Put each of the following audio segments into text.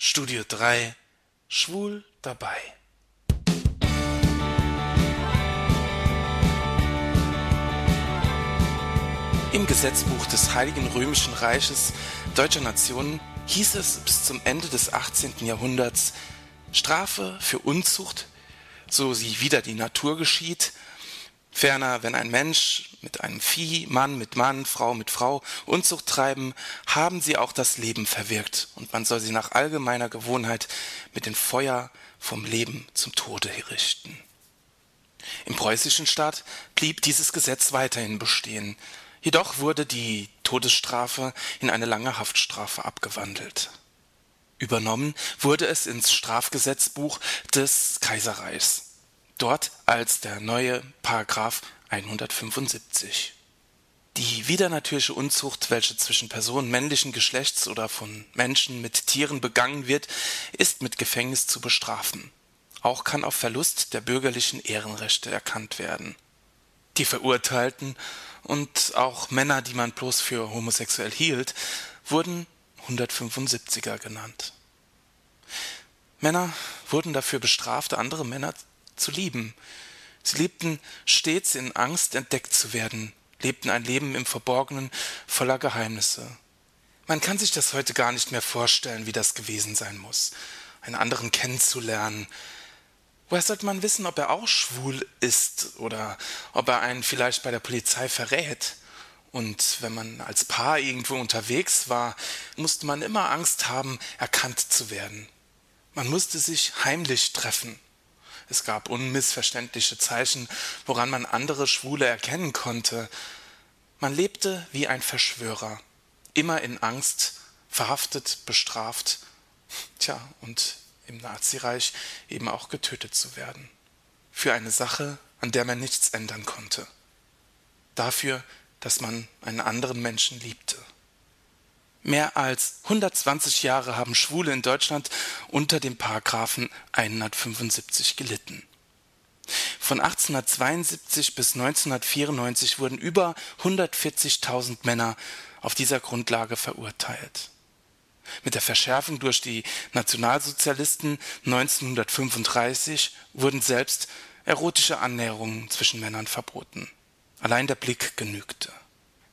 Studio 3 Schwul dabei. Im Gesetzbuch des Heiligen Römischen Reiches Deutscher Nationen hieß es bis zum Ende des 18. Jahrhunderts Strafe für Unzucht, so sie wider die Natur geschieht, Ferner, wenn ein Mensch mit einem Vieh, Mann mit Mann, Frau mit Frau Unzucht treiben, haben sie auch das Leben verwirkt, und man soll sie nach allgemeiner Gewohnheit mit dem Feuer vom Leben zum Tode richten. Im preußischen Staat blieb dieses Gesetz weiterhin bestehen, jedoch wurde die Todesstrafe in eine lange Haftstrafe abgewandelt. Übernommen wurde es ins Strafgesetzbuch des Kaiserreichs dort als der neue Paragraph 175. Die widernatürliche Unzucht, welche zwischen Personen männlichen Geschlechts oder von Menschen mit Tieren begangen wird, ist mit Gefängnis zu bestrafen. Auch kann auf Verlust der bürgerlichen Ehrenrechte erkannt werden. Die Verurteilten und auch Männer, die man bloß für homosexuell hielt, wurden 175er genannt. Männer wurden dafür bestraft, andere Männer zu lieben. Sie lebten stets in Angst, entdeckt zu werden, lebten ein Leben im Verborgenen voller Geheimnisse. Man kann sich das heute gar nicht mehr vorstellen, wie das gewesen sein muss, einen anderen kennenzulernen. Woher sollte man wissen, ob er auch schwul ist oder ob er einen vielleicht bei der Polizei verrät? Und wenn man als Paar irgendwo unterwegs war, musste man immer Angst haben, erkannt zu werden. Man musste sich heimlich treffen. Es gab unmissverständliche Zeichen, woran man andere Schwule erkennen konnte. Man lebte wie ein Verschwörer, immer in Angst, verhaftet, bestraft, tja, und im Nazireich eben auch getötet zu werden. Für eine Sache, an der man nichts ändern konnte. Dafür, dass man einen anderen Menschen liebte. Mehr als 120 Jahre haben Schwule in Deutschland unter dem Paragraphen 175 gelitten. Von 1872 bis 1994 wurden über 140.000 Männer auf dieser Grundlage verurteilt. Mit der Verschärfung durch die Nationalsozialisten 1935 wurden selbst erotische Annäherungen zwischen Männern verboten. Allein der Blick genügte.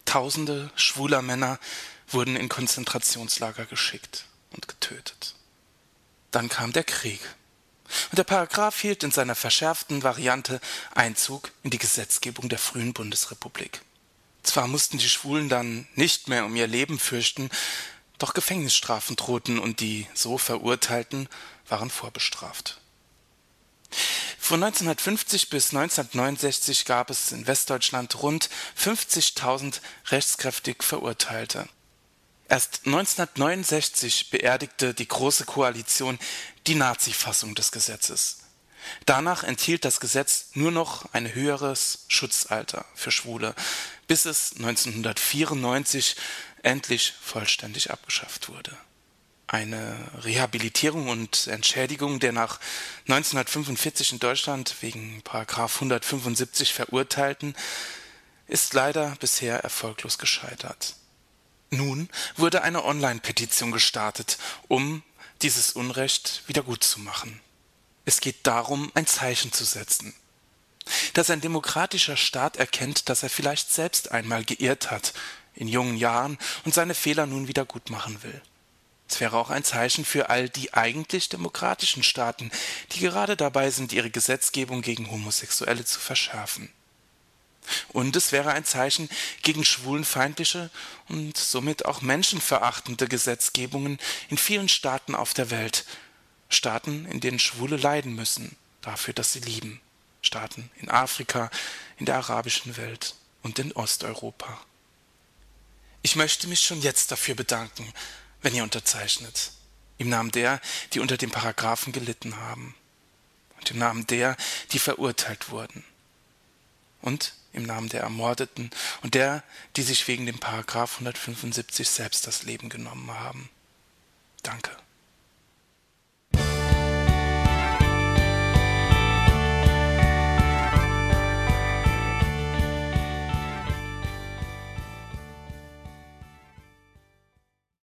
Tausende schwuler Männer wurden in Konzentrationslager geschickt und getötet. Dann kam der Krieg. Und der Paragraph hielt in seiner verschärften Variante Einzug in die Gesetzgebung der frühen Bundesrepublik. Zwar mussten die Schwulen dann nicht mehr um ihr Leben fürchten, doch Gefängnisstrafen drohten und die so Verurteilten waren vorbestraft. Von 1950 bis 1969 gab es in Westdeutschland rund 50.000 rechtskräftig Verurteilte. Erst 1969 beerdigte die Große Koalition die Nazi-Fassung des Gesetzes. Danach enthielt das Gesetz nur noch ein höheres Schutzalter für Schwule, bis es 1994 endlich vollständig abgeschafft wurde. Eine Rehabilitierung und Entschädigung der nach 1945 in Deutschland wegen 175 Verurteilten ist leider bisher erfolglos gescheitert. Nun wurde eine Online-Petition gestartet, um dieses Unrecht wiedergutzumachen. Es geht darum, ein Zeichen zu setzen. Dass ein demokratischer Staat erkennt, dass er vielleicht selbst einmal geirrt hat in jungen Jahren und seine Fehler nun wieder gut machen will. Es wäre auch ein Zeichen für all die eigentlich demokratischen Staaten, die gerade dabei sind, ihre Gesetzgebung gegen Homosexuelle zu verschärfen. Und es wäre ein Zeichen gegen schwulenfeindliche und somit auch menschenverachtende Gesetzgebungen in vielen Staaten auf der Welt. Staaten, in denen Schwule leiden müssen dafür, dass sie lieben. Staaten in Afrika, in der arabischen Welt und in Osteuropa. Ich möchte mich schon jetzt dafür bedanken, wenn ihr unterzeichnet. Im Namen der, die unter dem Paragraphen gelitten haben. Und im Namen der, die verurteilt wurden. Und im Namen der Ermordeten und der, die sich wegen dem Paragraph 175 selbst das Leben genommen haben. Danke.